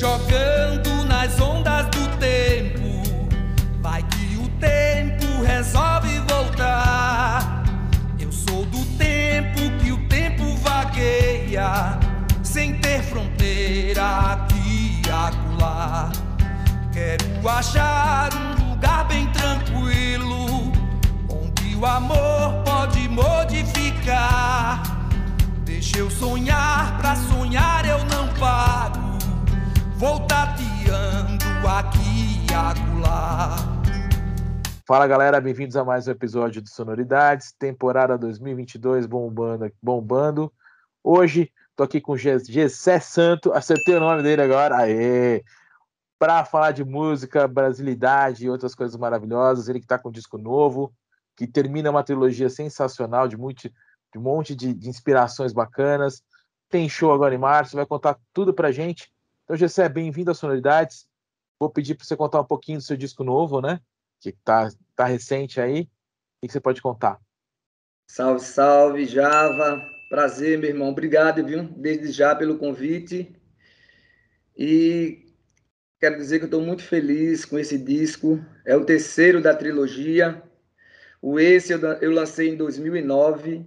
jogando nas ondas do tempo. Vai que o tempo resolve voltar. Eu sou do tempo que o tempo vagueia, sem ter fronteira aqui e acolá. Quero achar um lugar bem tranquilo, onde o amor pode modificar. Deixa eu sonhar, pra sonhar eu não paro. Vou tateando aqui e acolá. Fala galera, bem-vindos a mais um episódio do Sonoridades, temporada 2022 bombando, bombando. Hoje tô aqui com Gessé Santo, acertei o nome dele agora, aê! Para falar de música, brasilidade e outras coisas maravilhosas. Ele que tá com um disco novo, que termina uma trilogia sensacional de, muito, de um monte de, de inspirações bacanas. Tem show agora em março, vai contar tudo pra gente. Então, Gessé, bem-vindo às Sonoridades. Vou pedir para você contar um pouquinho do seu disco novo, né? Que tá, tá recente aí. O que você pode contar? Salve, salve, Java. Prazer, meu irmão. Obrigado, viu? Desde já pelo convite. E quero dizer que estou muito feliz com esse disco. É o terceiro da trilogia. O esse eu lancei em 2009.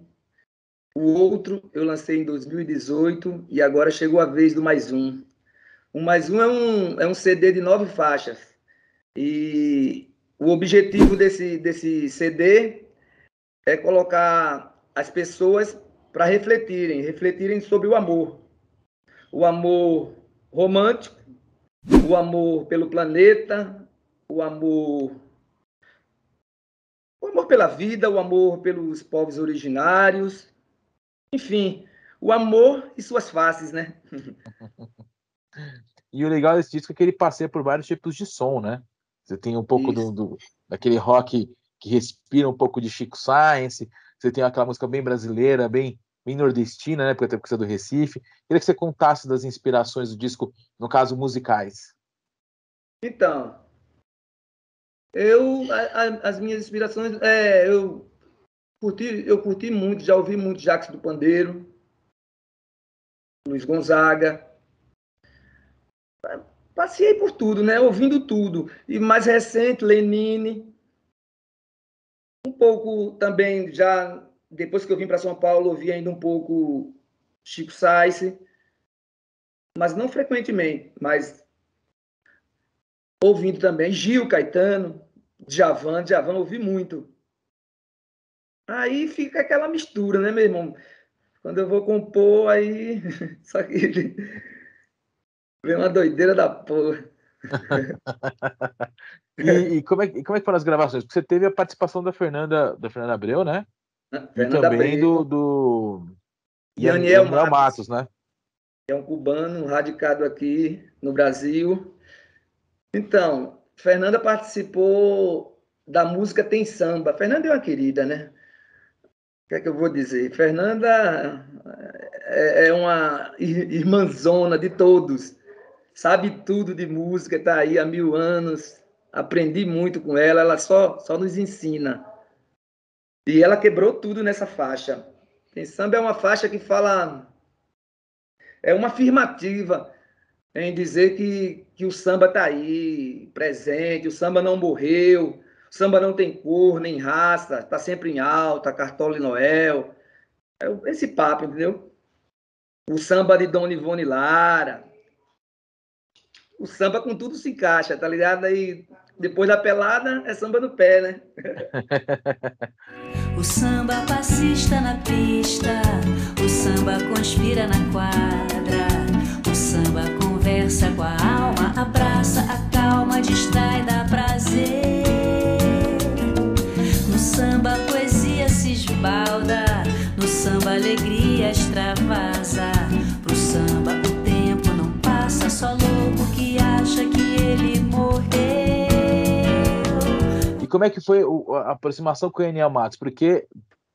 O outro eu lancei em 2018 e agora chegou a vez do mais um. O mais um é um, é um CD de nove faixas. E o objetivo desse, desse CD é colocar as pessoas para refletirem, refletirem sobre o amor. O amor romântico, o amor pelo planeta, o amor o amor pela vida, o amor pelos povos originários, enfim, o amor e suas faces, né? E o legal desse disco é que ele passeia por vários tipos de som, né? Você tem um pouco do, do, daquele rock que respira um pouco de Chico Science, você tem aquela música bem brasileira, bem, bem nordestina, né? Porque até é do Recife. Queria que você contasse das inspirações do disco, no caso, musicais. Então, eu, a, a, as minhas inspirações, é, eu curti, eu curti muito, já ouvi muito Jacques do Pandeiro, Luiz Gonzaga, passei por tudo, né? Ouvindo tudo. E mais recente, Lenine. Um pouco também, já depois que eu vim para São Paulo, ouvi ainda um pouco Chico Sainz. Mas não frequentemente, mas ouvindo também Gil Caetano, Djavan, Djavan ouvi muito. Aí fica aquela mistura, né, meu irmão? Quando eu vou compor, aí. Só que Vem uma doideira da porra. e, e, como é, como é que foram as gravações? Porque você teve a participação da Fernanda, da Fernanda Abreu, né? Fernanda e também Abreu. do, do Daniel Matos. Matos, né? É um cubano radicado aqui no Brasil. Então, Fernanda participou da música Tem Samba. Fernanda é uma querida, né? O que é que eu vou dizer? Fernanda é, é uma irmãzona de todos sabe tudo de música, está aí há mil anos. Aprendi muito com ela, ela só, só nos ensina. E ela quebrou tudo nessa faixa. Tem samba é uma faixa que fala. É uma afirmativa em dizer que, que o samba está aí, presente, o samba não morreu, o samba não tem cor nem raça, está sempre em alta, Cartola e Noel. É esse papo, entendeu? O samba de Dona Ivone Lara, o samba com tudo se encaixa, tá ligado? Aí depois da pelada é samba no pé, né? o samba passista na pista, o samba conspira na quadra, o samba conversa com a alma, abraça, acalma, distrai, dá prazer. No samba a poesia se esbalda, no samba a alegria extravasa, como é que foi a aproximação com o Daniel Matos? Porque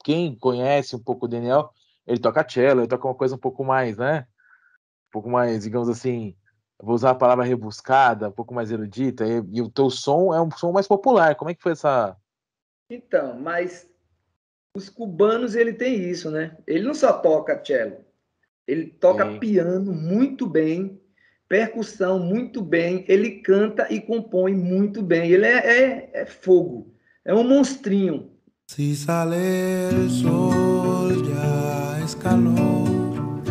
quem conhece um pouco o Daniel, ele toca cello, ele toca uma coisa um pouco mais, né? Um pouco mais, digamos assim, vou usar a palavra rebuscada, um pouco mais erudita, e, e, o teu som é um som mais popular. Como é que foi essa. Então, mas os cubanos ele tem isso, né? Ele não só toca cello, ele toca Sim. piano muito bem percussão muito bem, ele canta e compõe muito bem. Ele é, é, é fogo, é um monstrinho. Si sale el sol ya es calor,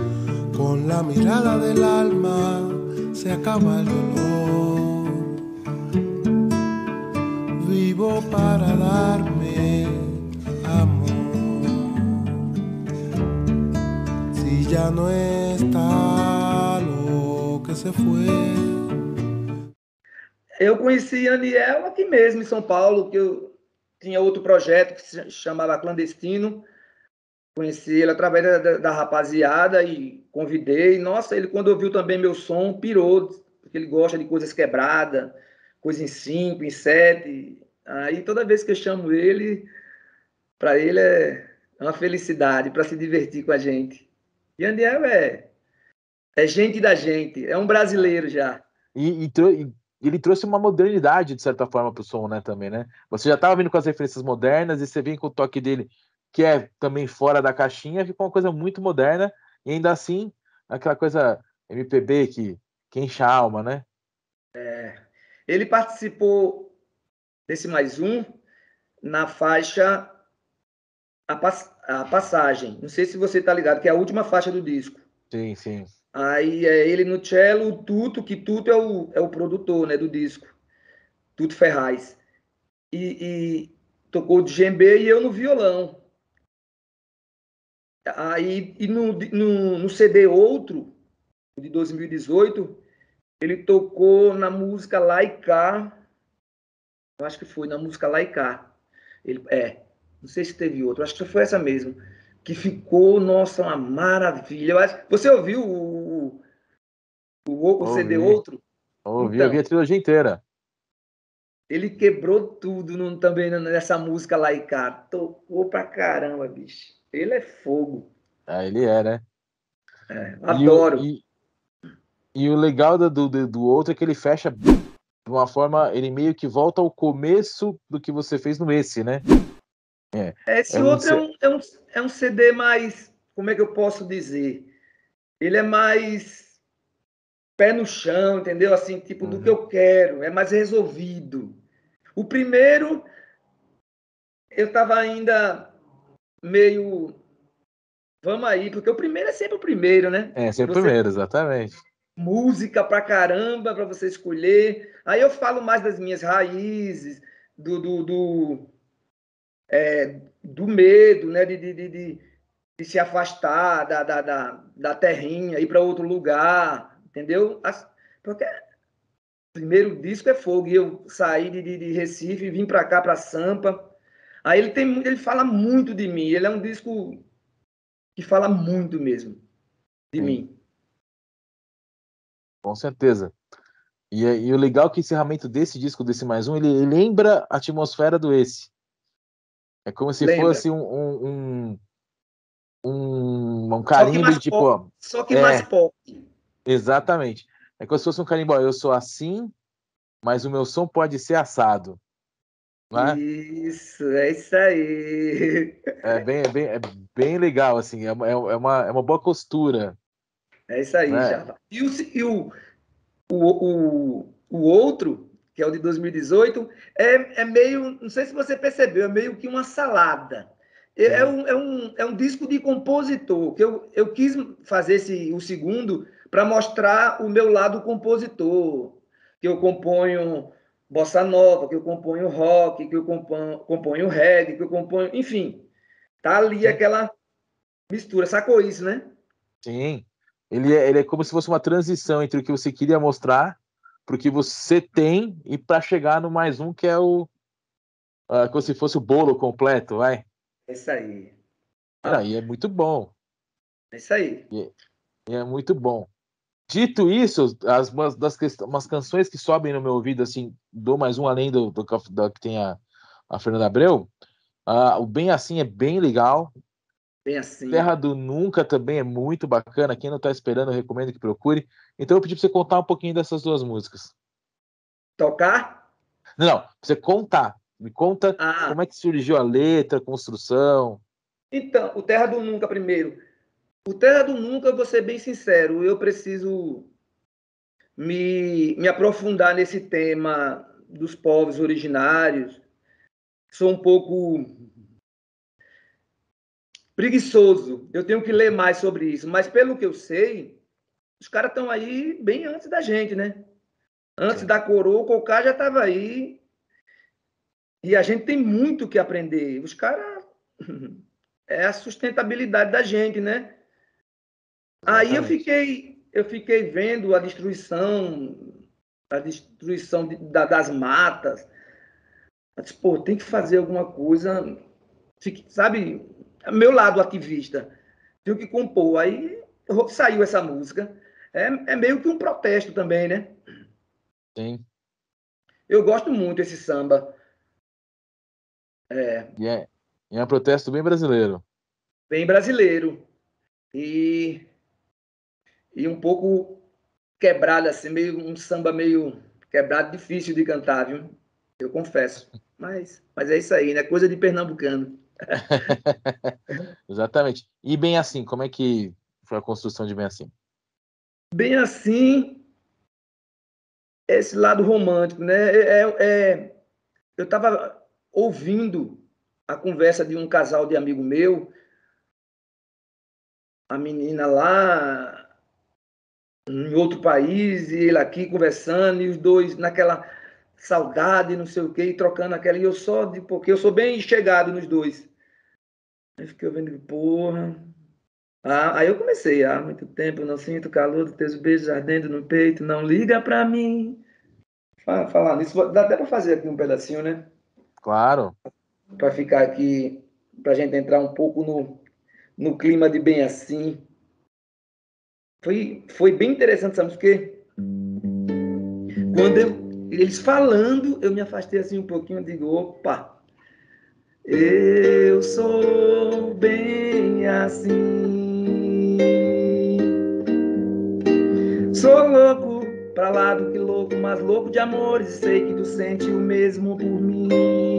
con la mirada del alma se acaba el dolor. Vivo para darme amor. Si ya no está se fue. Eu conheci Aniel aqui mesmo em São Paulo, que eu tinha outro projeto que se chamava Clandestino. Conheci ele através da, da, rapaziada e convidei. Nossa, ele quando ouviu também meu som, pirou, porque ele gosta de coisas quebradas, coisa em cinco, em sete. Aí toda vez que eu chamo ele, para ele é uma felicidade, para se divertir com a gente. E Andiel é, é gente da gente, é um brasileiro já. E, e, ele trouxe uma modernidade, de certa forma, para o som, né, também, né? Você já estava vindo com as referências modernas e você vem com o toque dele, que é também fora da caixinha, ficou uma coisa muito moderna e ainda assim, aquela coisa MPB que, que enche a alma, né? É, ele participou desse mais um na faixa a, Pass a Passagem. Não sei se você está ligado, que é a última faixa do disco. Sim, sim. Aí é ele no cello, o Tuto, que Tuto é o, é o produtor né, do disco. Tuto Ferraz. E, e tocou de djembe e eu no violão. Aí e no, no, no CD Outro, de 2018, ele tocou na música Laika. Eu acho que foi na música Laika. Ele, é, não sei se teve outro, acho que foi essa mesmo que ficou, nossa, uma maravilha. Você ouviu o, o, o CD outro? Ouvi, então, ouvi a trilogia inteira. Ele quebrou tudo no, também nessa música lá, e cara, tocou pra caramba, bicho. Ele é fogo. Ah, ele é, né? É, adoro. E, e, e, o legal do, do, do outro é que ele fecha de uma forma, ele meio que volta ao começo do que você fez no esse, né? É. Esse é outro um... É, um, é, um, é um CD mais. Como é que eu posso dizer? Ele é mais pé no chão, entendeu? Assim, tipo, uhum. do que eu quero, é mais resolvido. O primeiro, eu tava ainda meio. Vamos aí, porque o primeiro é sempre o primeiro, né? É, sempre você... o primeiro, exatamente. Música pra caramba para você escolher. Aí eu falo mais das minhas raízes, do, do, do é, do medo, né, de, de, de, de, se afastar da, da, da, da terrinha, ir para outro lugar, entendeu? As, porque o primeiro disco é fogo, e eu saí de, de, de Recife e vim para cá, para Sampa. Aí ele, tem, ele fala muito de mim, ele é um disco que fala muito mesmo de Sim. mim. Com certeza. E, e, o legal é que o encerramento desse disco, desse mais um, ele, ele lembra a atmosfera do esse. É como se Lembra. fosse um, um, um, um carimbo de tipo. Pop, só que é, mais pop. Exatamente. É como se fosse um carimbo. Eu sou assim, mas o meu som pode ser assado. É? Isso, é isso aí. É bem, é bem, é bem legal, assim, é, é, é uma, é uma boa costura. É isso aí, né? já. E, o, e o, o, o, o outro que é o de 2018, é, é meio, não sei se você percebeu, é meio que uma salada. É, é, um, é, um, é um disco de compositor, que eu, eu quis fazer esse, o segundo para mostrar o meu lado compositor, que eu componho bossa nova, que eu componho rock, que eu componho, componho reggae, que eu componho, enfim, tá ali Sim. aquela mistura, sacou isso, né? Sim, ele é, ele é como se fosse uma transição entre o que você queria mostrar pro que você tem e para chegar no mais um que é o uh, como se fosse o bolo completo, vai. É isso aí. Ah, e é muito bom. É isso aí. E, e é muito bom. Dito isso, as das umas canções que sobem no meu ouvido, assim, dou mais um além do, do, do que tem a, a Fernanda Abreu. Uh, o Bem Assim é bem legal. Bem assim. Terra do Nunca também é muito bacana. Quem não está esperando, eu recomendo que procure. Então eu pedi para você contar um pouquinho dessas duas músicas. Tocar? Não, você contar. Me conta ah. como é que surgiu a letra, a construção. Então, o Terra do Nunca primeiro. O Terra do Nunca, vou ser bem sincero, eu preciso me, me aprofundar nesse tema dos povos originários. Sou um pouco preguiçoso. Eu tenho que ler mais sobre isso. Mas pelo que eu sei, os caras estão aí bem antes da gente, né? Antes da coroa, o Cocá já estava aí. E a gente tem muito que aprender. Os caras. É a sustentabilidade da gente, né? Aí eu fiquei, eu fiquei vendo a destruição, a destruição de, da, das matas. Eu disse, pô, tem que fazer alguma coisa. Fique, sabe, meu lado ativista. Tenho que compor. Aí saiu essa música. É, é meio que um protesto também, né? Sim. Eu gosto muito desse samba. É. E é, é um protesto bem brasileiro. Bem brasileiro. E, e um pouco quebrado, assim, meio um samba meio quebrado, difícil de cantar, viu? Eu confesso. Mas, mas é isso aí, né? Coisa de pernambucano. Exatamente. E bem assim, como é que foi a construção de bem assim? Bem assim, esse lado romântico, né? É, é, é eu estava ouvindo a conversa de um casal de amigo meu, a menina lá em outro país e ele aqui conversando e os dois naquela saudade, não sei o quê, e trocando aquela e eu só de porque eu sou bem chegado nos dois. Aí fiquei ouvindo, porra, ah, aí eu comecei, há muito tempo não sinto calor dos teus beijos ardendo no peito, não liga pra mim. Falar nisso, dá até pra fazer aqui um pedacinho, né? Claro. Pra ficar aqui, pra gente entrar um pouco no, no clima de bem assim. Foi, foi bem interessante, sabe? Porque quando eu, eles falando, eu me afastei assim um pouquinho, eu digo, opa, eu sou bem assim. Sou louco pra lá do que louco, mas louco de amores. Sei que tu sente o mesmo por mim.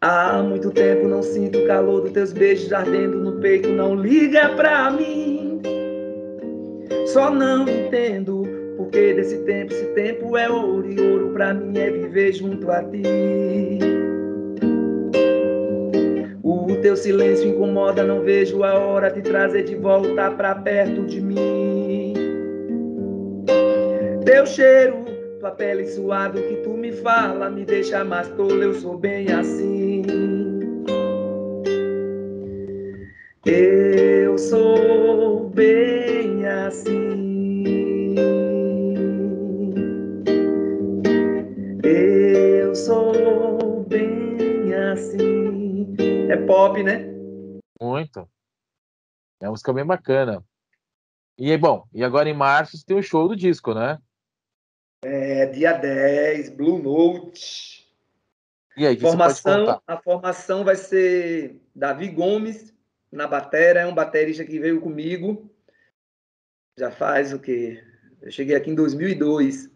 Há muito tempo não sinto o calor dos teus beijos ardendo no peito. Não liga pra mim. Só não entendo porque desse tempo. Esse tempo é ouro e ouro pra mim é viver junto a ti teu silêncio incomoda, não vejo a hora de trazer de volta pra perto de mim. Teu cheiro, tua pele suave, que tu me fala, me deixa mais tolo, eu sou bem assim. Eu sou bem assim. Eu sou bem assim. É pop, né? Muito. É uma música bem bacana. E bom, e agora em março tem o show do disco, né? É, dia 10, Blue Note. E aí, formação, a formação vai ser Davi Gomes na bateria, é um baterista que veio comigo. Já faz o quê? Eu cheguei aqui em 2002.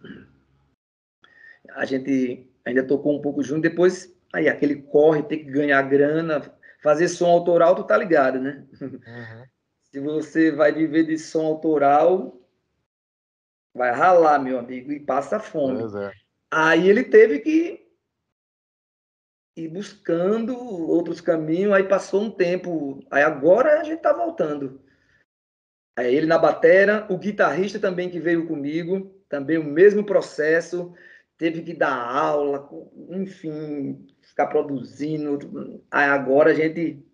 A gente ainda tocou um pouco junto, depois Aí aquele corre, tem que ganhar grana, fazer som autoral, tu tá ligado, né? Uhum. Se você vai viver de som autoral, vai ralar, meu amigo, e passa fome. É. Aí ele teve que ir buscando outros caminhos, aí passou um tempo, aí agora a gente tá voltando. Aí ele na batera, o guitarrista também que veio comigo, também o mesmo processo, teve que dar aula, enfim, ficar produzindo. Aí agora a gente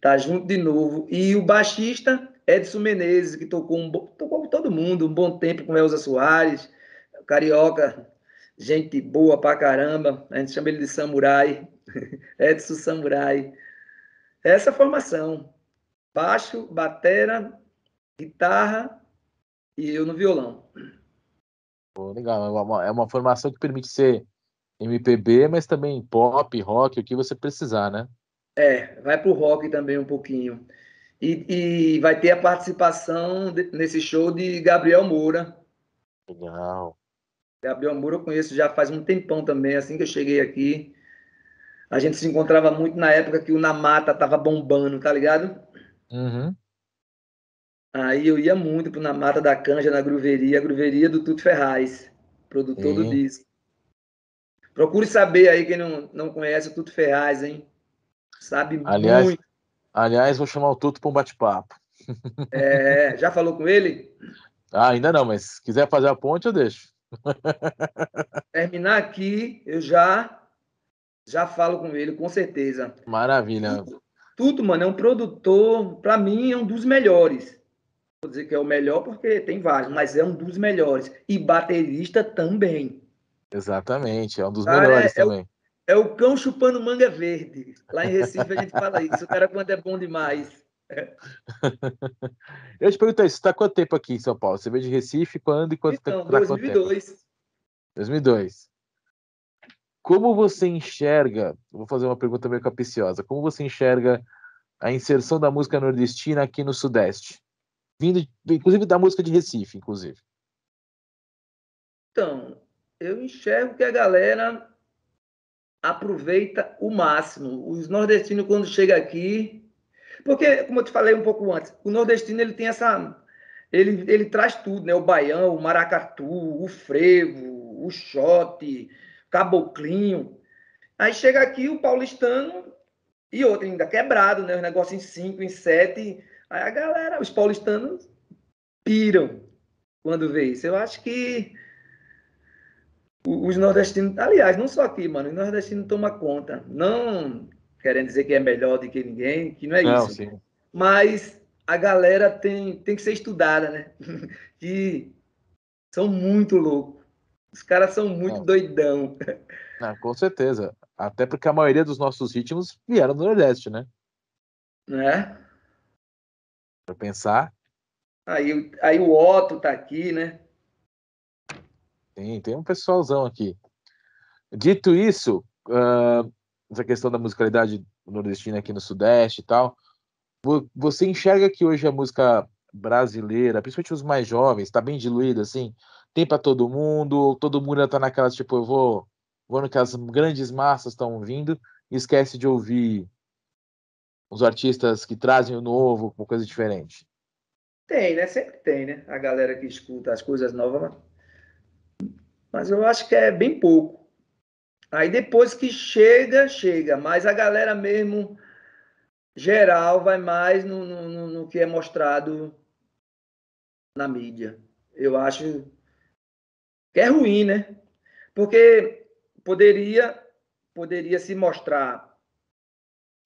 tá junto de novo. E o baixista Edson Menezes, que tocou, um, tocou com todo mundo um bom tempo com Elza Soares, carioca, gente boa pra caramba. A gente chama ele de Samurai, Edson Samurai. Essa formação: baixo, batera, guitarra e eu no violão. Pô, legal, é uma, é uma formação que permite ser MPB, mas também pop, rock, o que você precisar, né? É, vai pro rock também um pouquinho. E, e vai ter a participação de, nesse show de Gabriel Moura. Legal. Gabriel Moura eu conheço já faz um tempão também, assim que eu cheguei aqui. A gente se encontrava muito na época que o Namata tava bombando, tá ligado? Uhum. Aí eu ia muito na Mata da Canja, na gruveria, a gruveria do Tuto Ferraz, produtor do Sim. disco. Procure saber aí, quem não, não conhece o Tuto Ferraz, hein? Sabe Aliás- muito. Aliás, vou chamar o Tuto para um bate-papo. É, já falou com ele? Ah, ainda não, mas se quiser fazer a ponte, eu deixo. Terminar aqui, eu já já falo com ele, com certeza. Maravilha. Tudo, mano, é um produtor, para mim, é um dos melhores. Vou dizer que é o melhor porque tem vários, mas é um dos melhores. E baterista também. Exatamente, é um dos Cara, melhores é o- também. É o cão chupando manga verde. Lá em Recife a gente fala isso. O cara quando é bom demais. Eu te perguntei, você está quanto tempo aqui em São Paulo? Você veio de Recife quando e quanto Então, tempo? tempo? 2002. 2002. Como você enxerga, vou fazer uma pergunta meio capciosa, como você enxerga a inserção da música nordestina aqui no Sudeste? Vindo, inclusive da música de Recife, inclusive. Então, eu enxergo que a galera aproveita o máximo. Os nordestinos, quando chega aqui. Porque, como eu te falei um pouco antes, o nordestino ele tem essa. Ele, ele traz tudo, né? O baião, o maracatu, o frevo, o shot, caboclinho. Aí chega aqui o paulistano e outro ainda quebrado, né? Os negócios em cinco, em sete. Aí a galera, os paulistanos piram quando vê isso. Eu acho que o- os nordestinos, aliás, não só aqui, mano, os nordestinos tomam conta. Não querendo dizer que é melhor do que ninguém, que não é Não, isso. sim. Mas a galera tem, tem que ser estudada, né? que são muito loucos. Os caras são muito Não. doidão. Ah, com certeza. Até porque a maioria dos nossos ritmos vieram do Nordeste, né? Né? Pra pensar, Aí, aí o Otto tá aqui, né? Tem, tem um pessoalzão aqui. Dito isso, ah, essa questão da musicalidade nordestina aqui no Sudeste e tal, vo- você enxerga que hoje a música brasileira, principalmente os mais jovens, está bem diluída, assim? Tem para todo mundo, todo mundo está naquela, tipo, eu vou, vou no que as grandes massas estão vindo e esquece de ouvir os artistas que trazem o novo, uma coisa diferente. Tem, né? Sempre tem, né? A galera que escuta as coisas novas. Mas- eu acho que é bem pouco. Aí depois que chega, chega. Mas a galera mesmo, geral, vai mais no, no, no- no que é mostrado na mídia. Eu acho que é ruim, né? Porque poderia, poderia se mostrar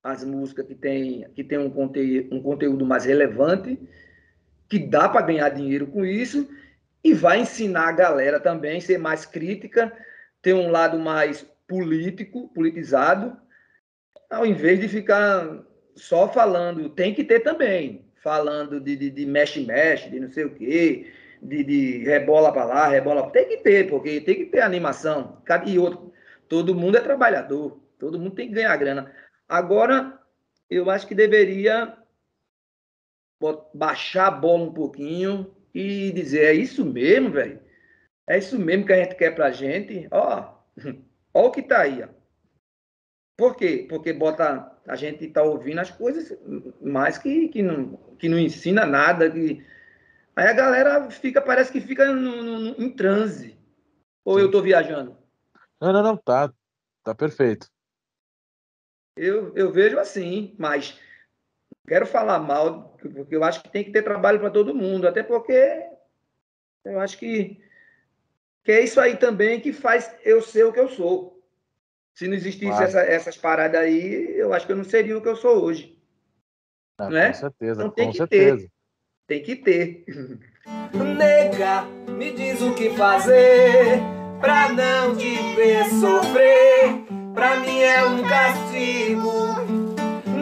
as músicas que tem, que tem um, conte, um conteúdo mais relevante que dá para ganhar dinheiro com isso e vai ensinar a galera também ser mais crítica, ter um lado mais político, politizado, ao invés de ficar só falando, tem que ter também, falando de, de, de mexe-mexe, de não sei o quê, de, de rebola para lá, rebola. Tem que ter, porque tem que ter animação. E outro, todo mundo é trabalhador, todo mundo tem que ganhar grana. Agora, eu acho que deveria baixar a bola um pouquinho e dizer, é isso mesmo, velho? É isso mesmo que a gente quer pra gente? Ó, ó o que tá aí, ó. Por quê? Porque bota a gente tá ouvindo as coisas mais que, que, não, que não ensina nada. Que... Aí a galera fica, parece que fica no, no- em transe. Ou eu tô viajando? Não, não, não, tá, tá perfeito. Eu, eu vejo assim, mas quero falar mal, porque eu acho que tem que ter trabalho para todo mundo, até porque eu acho que, que é isso aí também que faz eu ser o que eu sou. Se não existisse Claro. essa- essas paradas aí, eu acho que eu não seria o que eu sou hoje. Ah, Né? Com certeza, Então tem com que certeza. Tem que ter. Nega, me diz o que fazer pra não te ver sofrer. Pra mim é um castigo.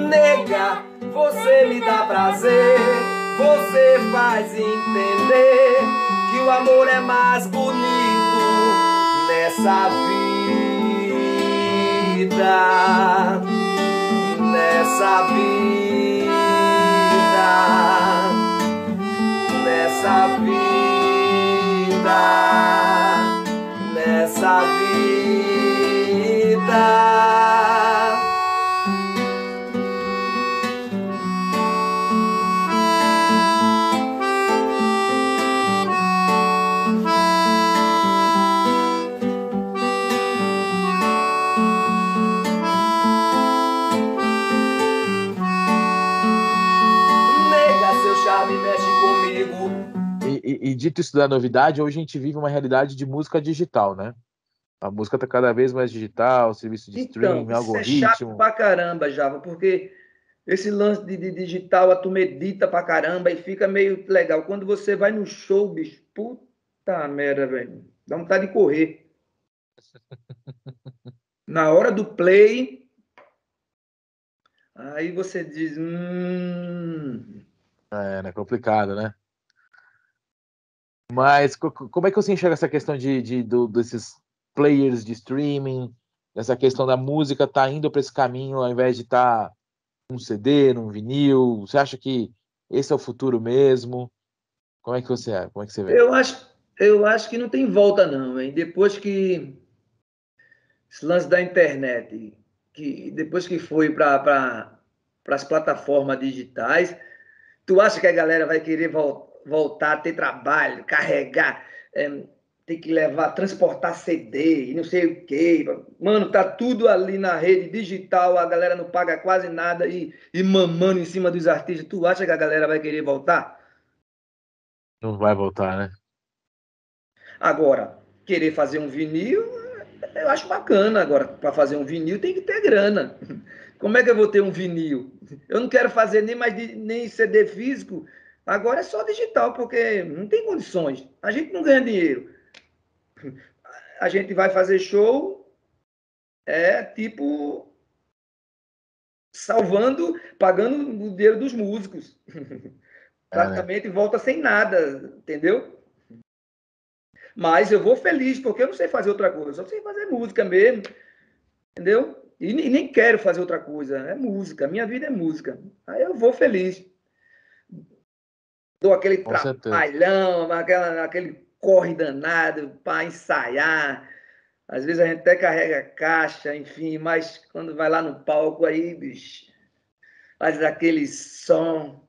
Nega, você me dá prazer. Você faz entender que o amor é mais bonito nessa vida. Nessa vida nessa vida, nessa vida. Dito isso da novidade, hoje a gente vive uma realidade de música digital, né? A música está cada vez mais digital, serviço de então, streaming, algoritmo. É chato pra caramba, Java, porque esse lance de, de, digital, a tu medita pra caramba e fica meio legal. Quando você vai no show, bicho, puta merda, velho. Dá vontade de correr. Na hora do play, aí você diz. Hum... É, é complicado, né? Mas como é que você enxerga essa questão de, de do, desses players de streaming, essa questão da música tá indo para esse caminho ao invés de estar tá um CD, num vinil? Você acha que esse é o futuro mesmo? Como é que você é? Como é que você vê? Eu acho, eu acho que não tem volta não, hein? Depois que esse lance da internet, que depois que foi para pra, as plataformas digitais, tu acha que a galera vai querer vol voltar a ter trabalho, carregar, é, ter que levar, transportar CD e não sei o quê. Mano, tá tudo ali na rede digital, a galera não paga quase nada e, e mamando em cima dos artistas. Tu acha que a galera vai querer voltar? Não vai voltar, né? Agora, querer fazer um vinil, eu acho bacana. Agora, para fazer um vinil tem que ter grana. Como é que eu vou ter um vinil? Eu não quero fazer nem mais de, nem CD físico. Agora é só digital, porque não tem condições. A gente não ganha dinheiro. A gente vai fazer show, é tipo salvando, pagando o dinheiro dos músicos. É. Praticamente volta sem nada, entendeu? Mas eu vou feliz, porque eu não sei fazer outra coisa, só sei fazer música mesmo, entendeu? E, nem quero fazer outra coisa, é música, minha vida é música. Aí eu vou feliz. Dou aquele trabalhão, aquela, aquele corre danado para ensaiar. Às vezes a gente até carrega caixa, enfim, mas quando vai lá no palco aí, bicho, faz aquele som.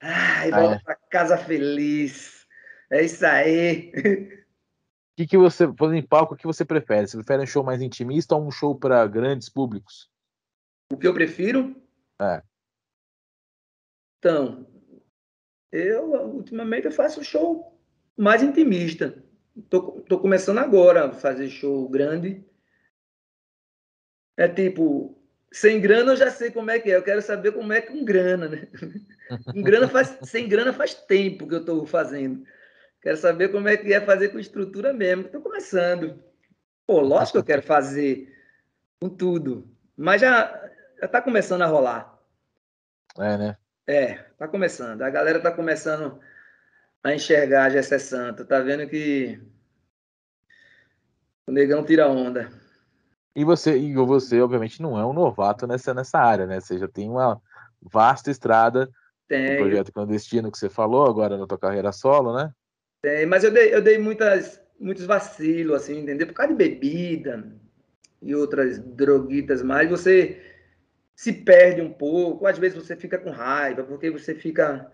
Ai, volta ah, é. para casa feliz. É isso aí. O que, que você, falando em palco, o que você prefere? Você prefere um show mais intimista ou um show para grandes públicos? O que eu prefiro? É. Então, eu ultimamente eu faço show mais intimista. Tô, tô começando agora a fazer show grande. É tipo, sem grana eu já sei como é que é. Eu quero saber como é com grana, né? Com grana faz, sem grana faz tempo que eu estou fazendo. Quero saber como é que é fazer com estrutura mesmo. Estou começando. Pô, lógico que eu quero fazer com tudo. Mas já está começando a rolar. É, né? É, está começando. A galera está começando a enxergar a Gessé Santo. Tá vendo que o negão tira onda. E você, e você, obviamente, não é um novato nessa, nessa área, né? Você já tem uma vasta estrada tem. O projeto clandestino que você falou agora na tua carreira solo, né? Tem, mas eu dei, eu dei muitas, muitos vacilos, assim, entendeu? Por causa de bebida e outras droguitas mais, você se perde um pouco, às vezes você fica com raiva, porque você fica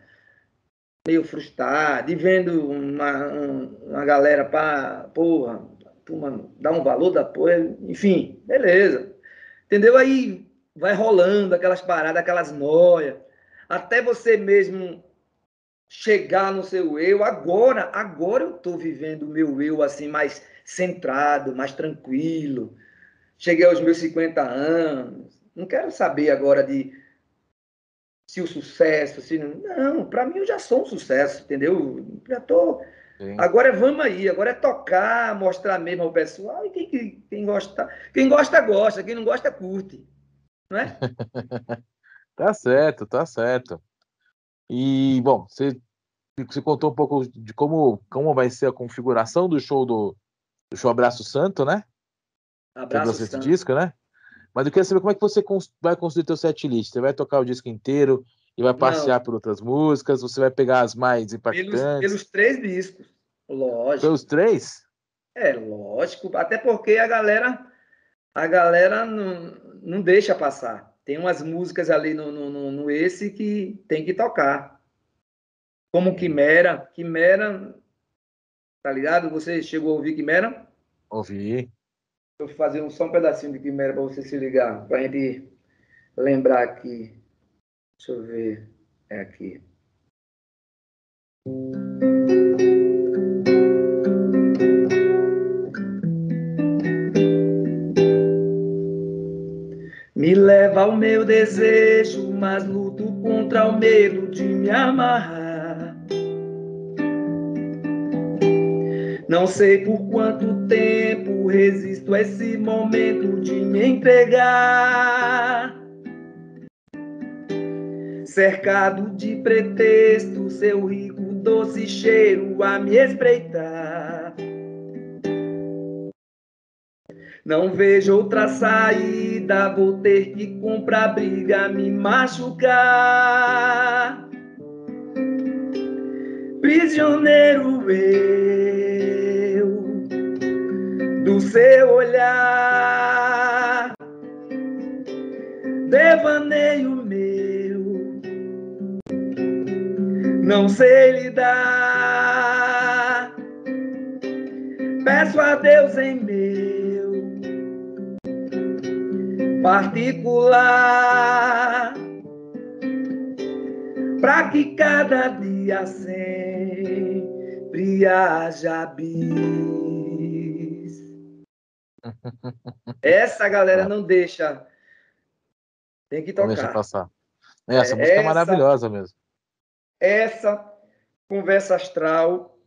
meio frustrado, e vendo uma, uma galera para, porra, turma, dar um valor da porra, enfim, beleza. Entendeu? Aí vai rolando aquelas paradas, aquelas noias até você mesmo chegar no seu eu. Agora, agora eu estou vivendo o meu eu assim mais centrado, mais tranquilo. Cheguei aos meus 50 anos. Não quero saber agora de se o sucesso, se não. Para mim eu já sou um sucesso, entendeu? Já tô. Sim. Agora vamos aí, agora é tocar, mostrar mesmo ao pessoal e quem, quem, gosta, quem gosta gosta, quem não gosta curte, não é? Tá certo, tá certo. E, bom, você, você contou um pouco de como, como vai ser a configuração do show do, do show Abraço Santo, né? Abraço Santo. Esse disco, né? Mas eu queria saber como é que você vai construir teu set list. Você vai tocar o disco inteiro e vai passear Não. por outras músicas? Você vai pegar as mais impactantes? Pelos, pelos três discos, lógico. Pelos três? É, lógico. Até porque a galera, a galera não, não deixa passar tem umas músicas ali no, no, no, esse que tem que tocar. Como Quimera. Quimera, tá ligado? Você chegou a ouvir Quimera? Ouvi eu fazer um, só um pedacinho de primeira para você se ligar, para a gente lembrar aqui. Deixa eu ver. É aqui. Me leva ao meu desejo, mas luto contra o medo de me amarrar. Não sei por quanto tempo resisto a esse momento de me entregar. Cercado de pretexto, seu rico doce cheiro a me espreitar. Não vejo outra saída, vou ter que comprar briga, me machucar. Prisioneiro eu do seu olhar, devaneio meu, não sei lidar. Peço a Deus em meu particular para que cada dia sempre haja bis. Essa galera não deixa. Tem que tocar. Deixa passar. Essa é, música é essa, é maravilhosa mesmo. Essa conversa astral,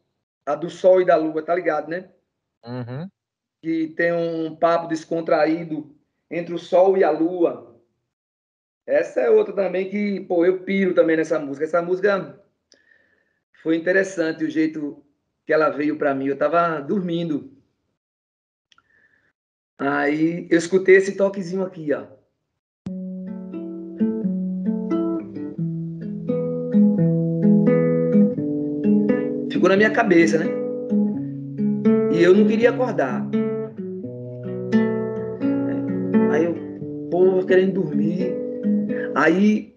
a do Sol e da Lua, tá ligado, né? Uhum. Que tem um papo descontraído entre o Sol e a Lua. Essa é outra também que, pô, eu piro também nessa música. Essa música foi interessante o jeito que ela veio para mim. Eu estava dormindo. Aí eu escutei esse toquezinho aqui, ó. Ficou na minha cabeça, né? E eu não queria acordar. pô, querendo dormir. Aí,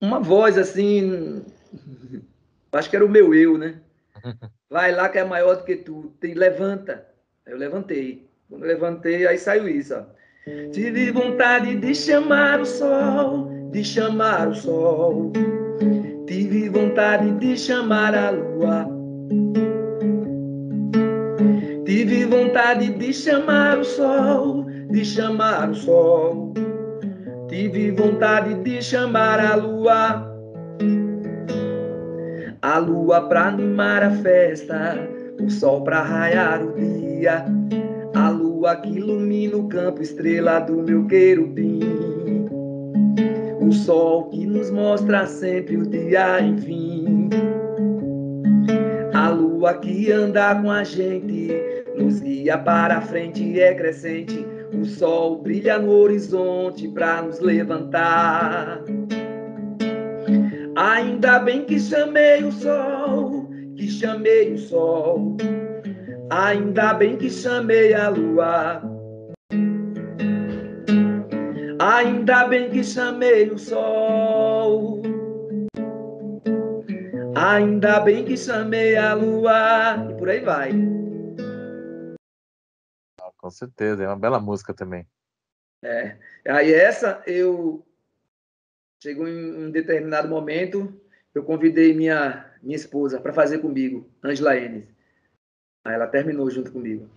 uma voz assim, acho que era o meu eu, né? Vai lá que é maior do que tu, tem, levanta. Eu levantei. Levantei, aí saiu isso. Tive vontade de chamar o sol, de chamar o sol. Tive vontade de chamar a lua. Tive vontade de chamar o sol, de chamar o sol. Tive vontade de chamar a lua, a lua pra animar a festa, o sol pra raiar o dia, a lua que ilumina o campo, estrela do meu querubim, o sol que nos mostra sempre o dia, enfim. A lua que anda com a gente, nos guia para a frente, é crescente o sol brilha no horizonte para nos levantar. Ainda bem que chamei o sol, que chamei o sol. Ainda bem que chamei a lua. Ainda bem que chamei o sol. Ainda bem que chamei a lua. E por aí vai com certeza. É uma bela música também. É. Aí essa eu chegou em um determinado momento, eu convidei minha minha esposa para fazer comigo, Angela Enes. Aí ela terminou junto comigo.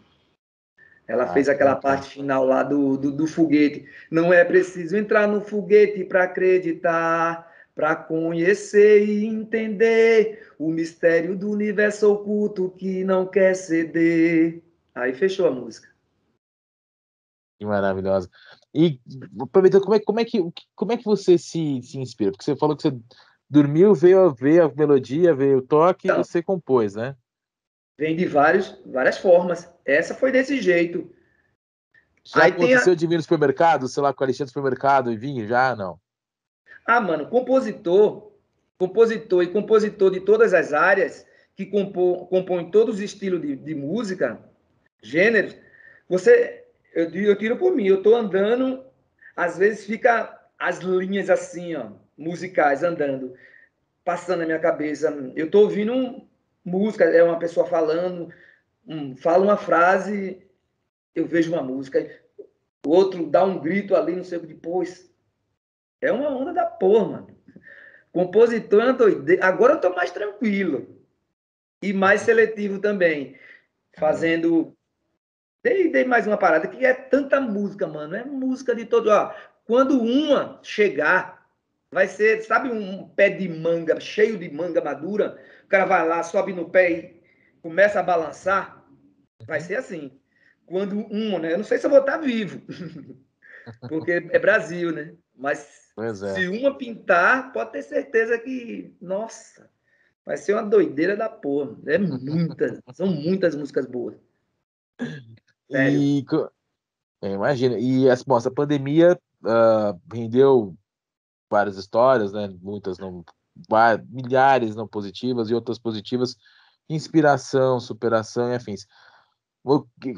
Ela ah, fez aquela parte final lá do, do, do, foguete. Não é preciso entrar no foguete para acreditar, para conhecer e entender o mistério do universo oculto que não quer ceder. Aí fechou a música. Que maravilhosa. E aproveitando, como é, como é, que, como é que você se, se inspira? Porque você falou que você dormiu, veio, veio a melodia, veio o toque então, e você compôs, né? Vem de vários, várias formas. Essa foi desse jeito. Já Aí aconteceu a... de vir no supermercado, sei lá, com a listinha do supermercado e vinha já? Não. Ah, mano, compositor, compositor e compositor de todas as áreas que compõe, compõe todos os estilos de, de música, gêneros, você eu, eu tiro por mim, eu estou andando, às vezes fica as linhas assim, ó, musicais andando, passando na minha cabeça. Eu estou ouvindo música, é uma pessoa falando, um, fala uma frase, eu vejo uma música, o outro dá um grito ali, não sei o que depois. É uma onda da porra, mano. Compositor é doido. Agora eu estou mais tranquilo. E mais seletivo também. Fazendo Dei, dei mais uma parada, que é tanta música, mano. É música de todo. Ó, quando uma chegar, vai ser, sabe, um pé de manga, cheio de manga madura, cara vai lá, sobe no pé e começa a balançar. Vai ser assim. Quando uma, né? Eu não sei se eu vou estar vivo, porque é Brasil, né? Mas é. se uma pintar, pode ter certeza que, nossa, vai ser uma doideira da porra. É muitas, são muitas músicas boas. Sério. E, é, imagina. E essa, bom, essa pandemia ah, rendeu várias histórias, né? Muitas não, milhares não positivas e outras positivas. Inspiração, superação e afins.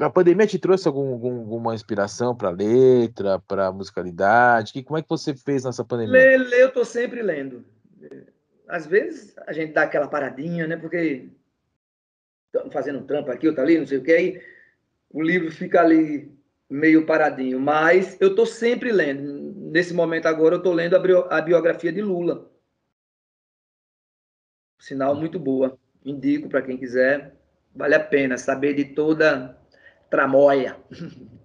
A pandemia te trouxe algum, algum- alguma inspiração para letra, para musicalidade? Que, como é que você fez nessa pandemia? Ler, ler, eu tô sempre lendo. Às vezes a gente dá aquela paradinha, né? Porque estamos fazendo um trampo aqui, outro ali, não sei o que, aí o livro fica ali meio paradinho. Mas eu tô sempre lendo. Nesse momento agora eu tô lendo a, bio- a biografia de Lula. Sinal muito boa. Indico para quem quiser. Vale a pena saber de toda tramóia.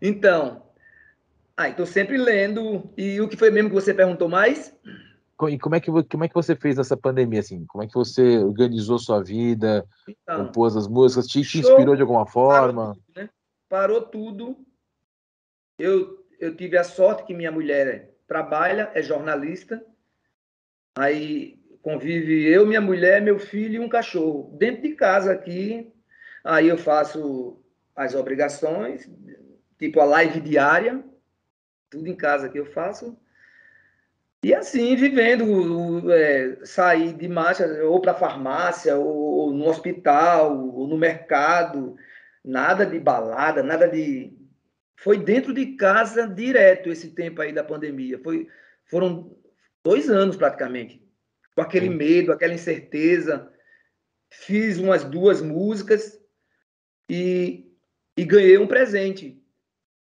Então, ah, estou sempre lendo. E o que foi mesmo que você perguntou mais? E como é que, como é que você fez nessa pandemia, assim? Como é que você organizou sua vida, Então, compôs as músicas, te, te inspirou de alguma parou forma? tudo, né? Parou tudo. Eu, eu tive a sorte que minha mulher trabalha, é jornalista. Aí convive eu, minha mulher, meu filho e um cachorro. Dentro de casa aqui, aí eu faço as obrigações, tipo a live diária, tudo em casa que eu faço. E assim, vivendo, é, sair de marcha, ou para farmácia, ou, ou no hospital, ou no mercado, nada de balada, nada de. Foi dentro de casa direto esse tempo aí da pandemia. Foi, foram dois anos praticamente, com aquele medo, aquela incerteza. Fiz umas duas músicas e, e ganhei um presente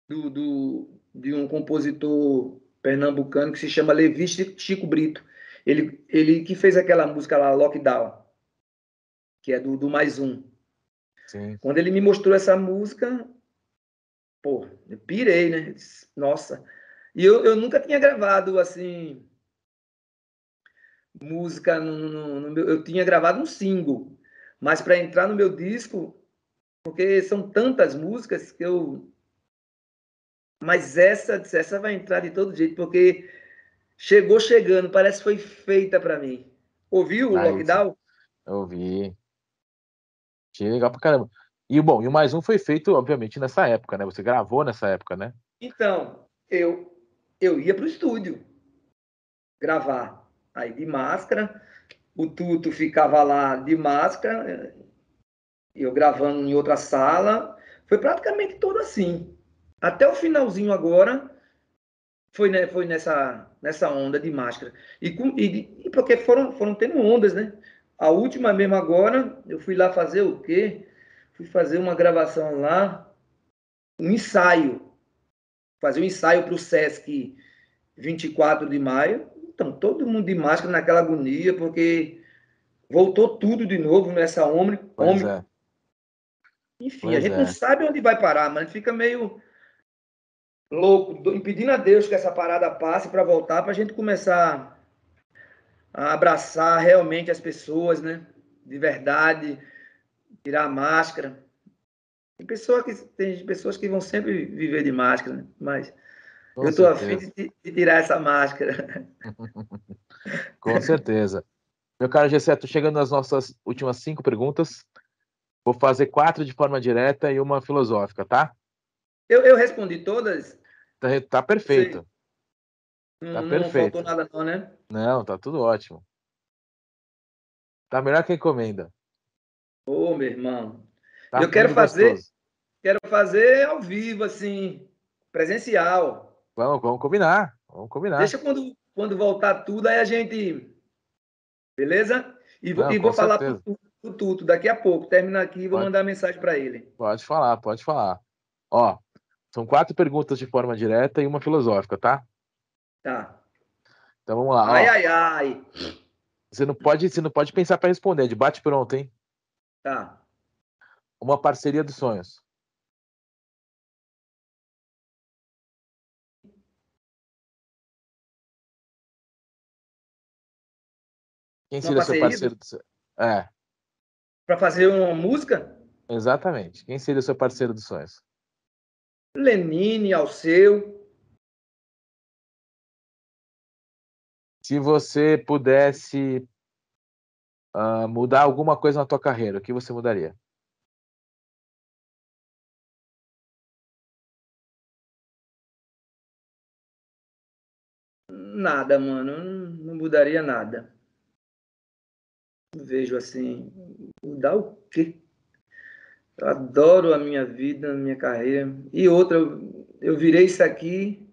do, do, de um compositor pernambucano que se chama Levi Chico Brito. Ele, ele que fez aquela música lá, Lockdown, que é do, do Mais Um. Sim. Quando ele me mostrou essa música, pô, eu pirei, né? Nossa. E eu, eu nunca tinha gravado, assim, música no, no- no meu... Eu tinha gravado um single, mas para entrar no meu disco, porque são tantas músicas que eu... Mas essa, essa vai entrar de todo jeito, porque chegou chegando, parece que foi feita para mim. Ouviu o Ah. Lockdown? Ouvi. Achei legal pra caramba. E bom, e o mais um foi feito, obviamente, nessa época, né? Você gravou nessa época, né? Então, eu eu ia para o estúdio gravar. Aí de máscara, o Tuto ficava lá de máscara, eu gravando em outra sala. Foi praticamente todo assim. Até o finalzinho agora foi, né, foi nessa, nessa onda de máscara. E, com, e, e porque foram, foram tendo ondas, né? A última mesmo agora, eu fui lá fazer o quê? Fui fazer uma gravação lá, um ensaio fazer um ensaio para o Sesc 24 de maio. Então, todo mundo de máscara naquela agonia, porque voltou tudo de novo nessa Omni. é. Enfim, Pois a gente é. não sabe onde vai parar, mas fica meio louco, do- impedindo a Deus que essa parada passe para voltar, para a gente começar a abraçar realmente as pessoas, né? De verdade, tirar a máscara. Tem, pessoa que, tem pessoas que vão sempre viver de máscara, né? mas Com eu estou afim de, de tirar essa máscara. Com certeza. Meu caro Gessé, tô chegando nas nossas últimas cinco perguntas. Vou fazer quatro de forma direta e uma filosófica, tá? Eu, eu respondi todas, Tá, tá perfeito. não, Tá não perfeito. faltou nada não, né? Não, tá tudo ótimo. Tá melhor que a encomenda. Ô, meu irmão, Tá Eu quero fazer- gostoso. quero fazer ao vivo, assim, presencial. Vamos, vamos combinar. Vamos combinar. Deixa quando, quando voltar tudo, aí a gente. Beleza? E vou, Não, e vou falar certeza. pro, pro Tuto daqui a pouco. Terminar aqui e vou Pode. mandar mensagem para ele. Pode falar, pode falar. Ó, são quatro perguntas de forma direta e uma filosófica, tá? Tá. Então vamos lá. ó. Ai, ai, ai. Você não pode, você não pode pensar para responder, de bate pronto, hein? Tá. Uma parceria dos sonhos. Quem seria seu parceiro do sonho? É, Para fazer uma música? exatamente. Quem seria seu parceiro dos sonhos? Lenine, Alceu. Se você pudesse ah, mudar alguma coisa na tua carreira, o que você mudaria? Nada, mano. Não mudaria nada. Vejo assim. Mudar o quê? Eu adoro a minha vida, a minha carreira. E outra, eu, eu virei isso aqui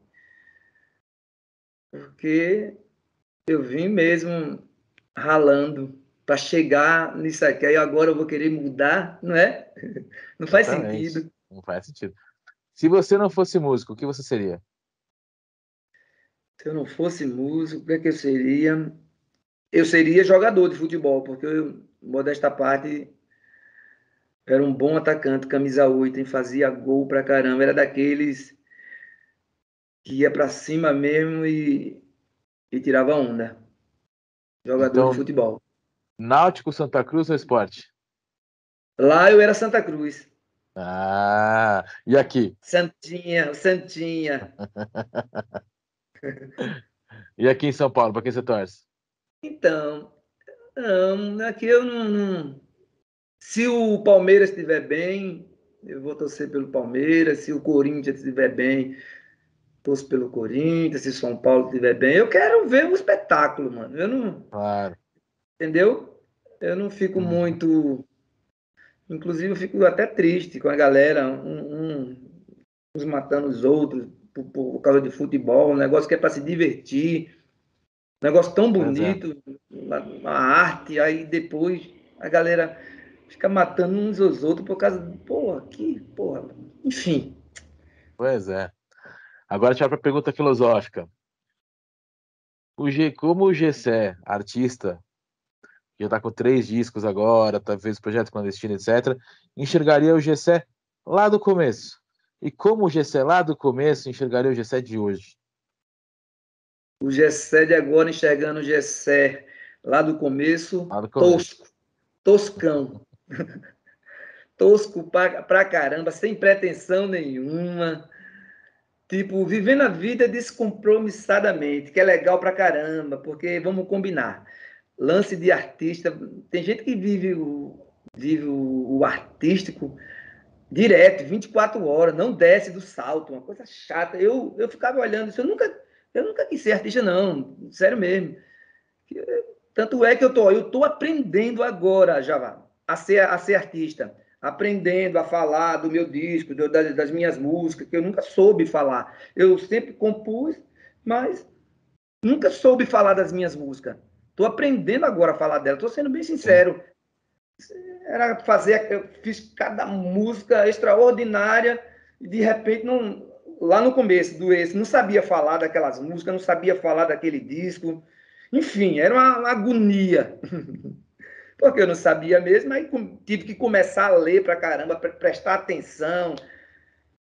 porque eu vim mesmo ralando para chegar nisso aqui. Aí agora eu vou querer mudar, não é? Não faz Exatamente. sentido. Não faz sentido. Se você não fosse músico, o que você seria? Se eu não fosse músico, o que é que eu seria? Eu seria jogador de futebol, porque eu, modesta parte, era um bom atacante, camisa 8, hein? fazia gol pra caramba, era daqueles que ia pra cima mesmo e, e tirava onda. Jogador Então- de futebol. Náutico, Santa Cruz ou esporte? Lá eu era Santa Cruz. Ah, e aqui? Santinha, Santinha. E aqui em São Paulo, para quem você torce? Então, não, aqui eu não, não- Se o Palmeiras estiver bem, eu vou torcer pelo Palmeiras. Se o Corinthians estiver bem, torço pelo Corinthians. Se o São Paulo estiver bem, eu quero ver um espetáculo, mano. Eu não, Claro. entendeu? Eu não fico Uhum. muito. Inclusive, eu fico até triste com a galera, um, um- uns matando os outros por, por causa de futebol, um negócio que é para se divertir, negócio tão é. bonito, uma, uma arte, aí depois a galera fica matando uns aos outros por causa. Porra, que porra. Enfim. Pois é. Agora tchau para a pergunta filosófica. O G, como o Gessé, artista, que já está com três discos agora, talvez projeto clandestino, etc., enxergaria o Gessé lá do começo? E como o Gessé lá do começo enxergaria o Gessé de hoje? O Gessé de agora enxergando o Gessé lá do começo, Lá do começo. tosco, toscão. Tosco pra, pra caramba, sem pretensão nenhuma. Tipo, vivendo a vida descompromissadamente, que é legal pra caramba, porque vamos combinar. Lance de artista, tem gente que vive o, vive o, o artístico direto, 24 horas, não desce do salto, uma coisa chata. Eu, eu ficava olhando isso, eu nunca, eu nunca quis ser artista, não, sério mesmo. Tanto é que eu tô, eu tô aprendendo agora, já a ser, a ser artista, aprendendo a falar do meu disco, do- das, das minhas músicas, que eu nunca soube falar. Eu sempre compus, mas nunca soube falar das minhas músicas. Tô aprendendo agora a falar dela, tô sendo bem sincero. Era fazer, eu fiz cada música extraordinária e de repente não, lá no começo do esse, não sabia falar daquelas músicas, não sabia falar daquele disco. Enfim, era uma agonia. Porque eu não sabia mesmo, aí tive que começar a ler pra caramba, pre- prestar atenção,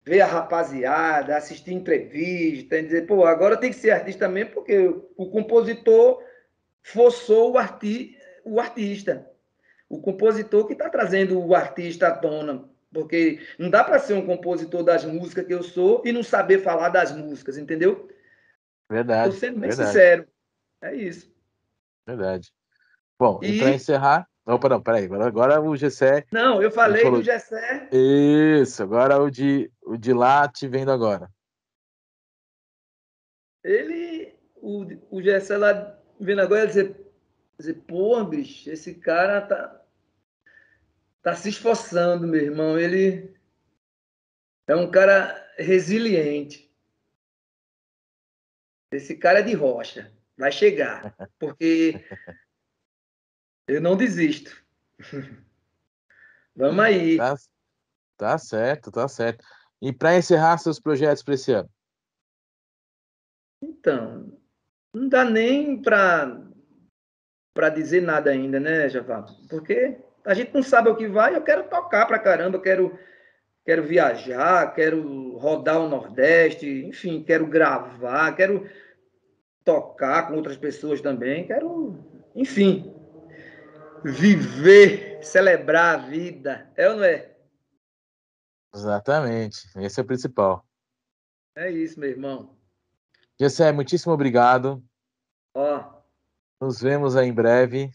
ver a rapaziada, assistir entrevista, e dizer, pô, agora tem que ser artista mesmo, porque o compositor forçou o, arti o artista. O compositor que está trazendo o artista à tona. Porque não dá para ser um compositor das músicas que eu sou e não saber falar das músicas, entendeu? Verdade. Estou sendo bem verdade, sincero. É isso. verdade. Bom, e, E- para encerrar. Opa, não, peraí. Agora, agora o Gessé. Não, eu falei falou- do Gessé. Isso, agora o de, o de lá te vendo agora. Ele, o, o Gessé lá vendo agora, dizer, dizer, pô, bicho, esse cara tá, tá se esforçando, meu irmão. Ele é um cara resiliente. Esse cara é de rocha. Vai chegar. Porque eu não desisto. Vamos aí. Tá, tá certo, tá certo. E para encerrar seus projetos para esse ano? Então, não dá nem para para dizer nada ainda, né, Javá? Porque a gente não sabe o que vai. Eu quero tocar pra caramba, eu quero quero viajar, quero rodar o Nordeste, enfim, quero gravar, quero tocar com outras pessoas também, quero enfim, viver, celebrar a vida, é ou não é? Exatamente, esse é o principal. É isso, meu irmão. Gessé, muitíssimo obrigado. Ó. Nos vemos aí em breve.